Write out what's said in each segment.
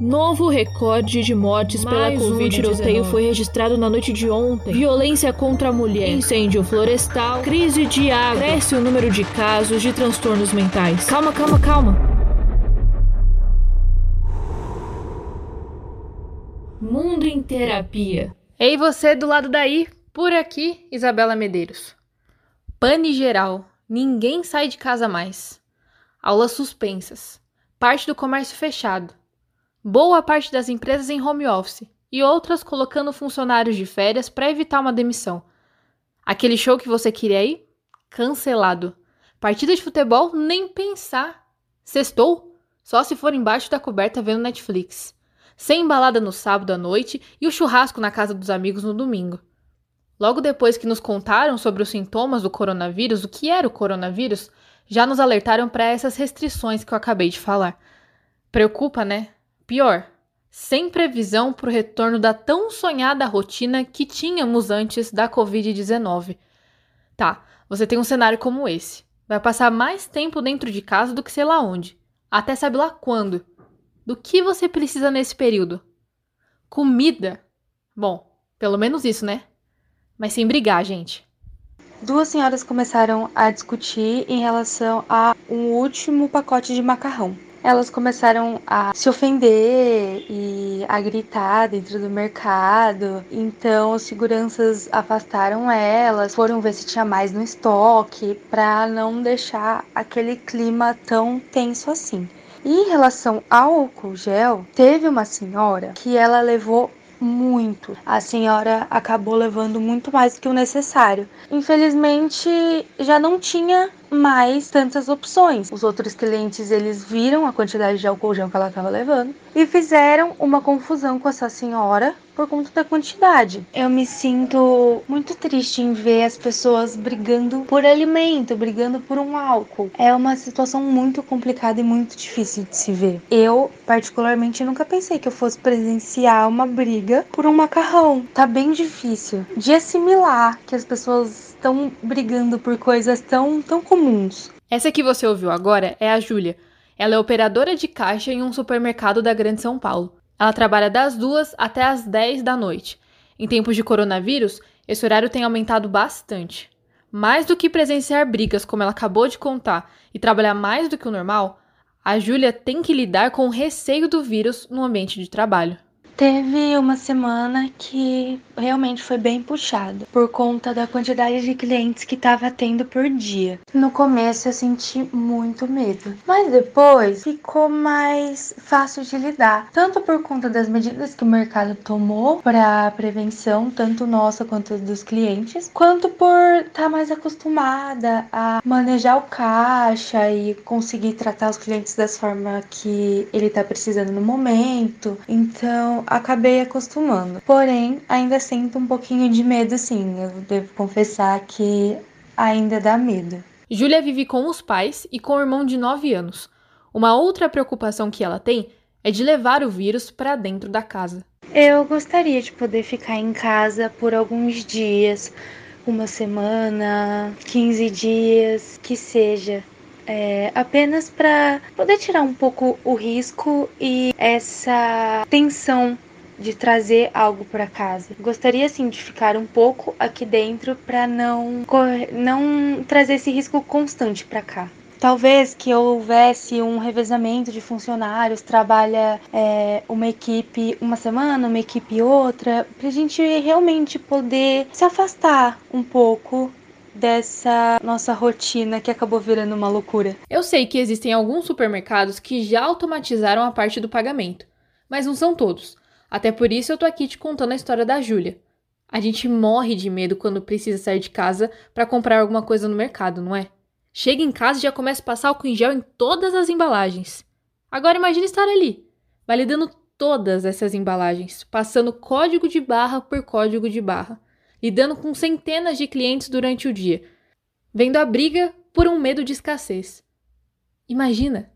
Novo recorde de mortes pela Mais um Covid. tiroteio foi registrado na noite de ontem. Violência contra a mulher, incêndio florestal, crise de água. Cresce o número de casos de transtornos mentais. Calma, calma, calma. Mundo em terapia. Ei, você do lado daí, por aqui, Isabela Medeiros. Pane geral, ninguém sai de casa mais. Aulas suspensas. Parte do comércio fechado boa parte das empresas em home office e outras colocando funcionários de férias para evitar uma demissão. Aquele show que você queria ir? Cancelado. Partida de futebol? Nem pensar. Sextou? Só se for embaixo da coberta vendo Netflix. Sem embalada no sábado à noite e o churrasco na casa dos amigos no domingo. Logo depois que nos contaram sobre os sintomas do coronavírus, o que era o coronavírus, já nos alertaram para essas restrições que eu acabei de falar. Preocupa, né? Pior, sem previsão para o retorno da tão sonhada rotina que tínhamos antes da Covid-19. Tá, você tem um cenário como esse. Vai passar mais tempo dentro de casa do que sei lá onde. Até sabe lá quando. Do que você precisa nesse período? Comida. Bom, pelo menos isso, né? Mas sem brigar, gente. Duas senhoras começaram a discutir em relação a um último pacote de macarrão elas começaram a se ofender e a gritar dentro do mercado. Então, os seguranças afastaram elas, foram ver se tinha mais no estoque, para não deixar aquele clima tão tenso assim. E em relação ao álcool gel, teve uma senhora que ela levou muito. A senhora acabou levando muito mais do que o necessário. Infelizmente, já não tinha mais tantas opções. Os outros clientes eles viram a quantidade de álcool gel que ela estava levando e fizeram uma confusão com essa senhora por conta da quantidade. Eu me sinto muito triste em ver as pessoas brigando por alimento, brigando por um álcool. É uma situação muito complicada e muito difícil de se ver. Eu, particularmente, nunca pensei que eu fosse presenciar uma briga por um macarrão. Tá bem difícil de assimilar que as pessoas estão brigando por coisas tão, tão comuns. Essa que você ouviu agora é a Júlia. Ela é operadora de caixa em um supermercado da Grande São Paulo. Ela trabalha das duas até as 10 da noite. Em tempos de coronavírus, esse horário tem aumentado bastante. Mais do que presenciar brigas, como ela acabou de contar, e trabalhar mais do que o normal, a Júlia tem que lidar com o receio do vírus no ambiente de trabalho. Teve uma semana que realmente foi bem puxado por conta da quantidade de clientes que estava tendo por dia. No começo eu senti muito medo, mas depois ficou mais fácil de lidar, tanto por conta das medidas que o mercado tomou para prevenção, tanto nossa quanto dos clientes, quanto por estar tá mais acostumada a manejar o caixa e conseguir tratar os clientes das formas que ele está precisando no momento. Então, acabei acostumando. Porém, ainda sinto um pouquinho de medo, sim. Eu devo confessar que ainda dá medo. Júlia vive com os pais e com o irmão de 9 anos. Uma outra preocupação que ela tem é de levar o vírus para dentro da casa. Eu gostaria de poder ficar em casa por alguns dias, uma semana, 15 dias, que seja. É, apenas para poder tirar um pouco o risco e essa tensão de trazer algo para casa. Gostaria sim de ficar um pouco aqui dentro para não não trazer esse risco constante para cá. Talvez que houvesse um revezamento de funcionários, trabalha é, uma equipe uma semana, uma equipe outra, para a gente realmente poder se afastar um pouco dessa nossa rotina que acabou virando uma loucura. Eu sei que existem alguns supermercados que já automatizaram a parte do pagamento, mas não são todos. Até por isso eu tô aqui te contando a história da Júlia. A gente morre de medo quando precisa sair de casa para comprar alguma coisa no mercado, não é? Chega em casa e já começa a passar álcool em gel em todas as embalagens. Agora imagine estar ali, validando todas essas embalagens, passando código de barra por código de barra lidando com centenas de clientes durante o dia, vendo a briga por um medo de escassez. Imagina!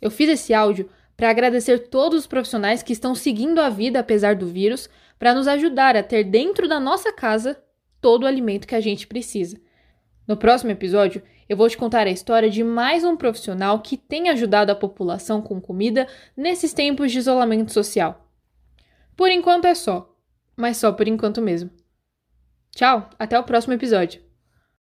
Eu fiz esse áudio para agradecer todos os profissionais que estão seguindo a vida apesar do vírus, para nos ajudar a ter dentro da nossa casa todo o alimento que a gente precisa. No próximo episódio, Eu vou te contar a história de mais um profissional que tem ajudado a população com comida nesses tempos de isolamento social. Por enquanto é só, mas só por enquanto mesmo. Tchau, até o próximo episódio.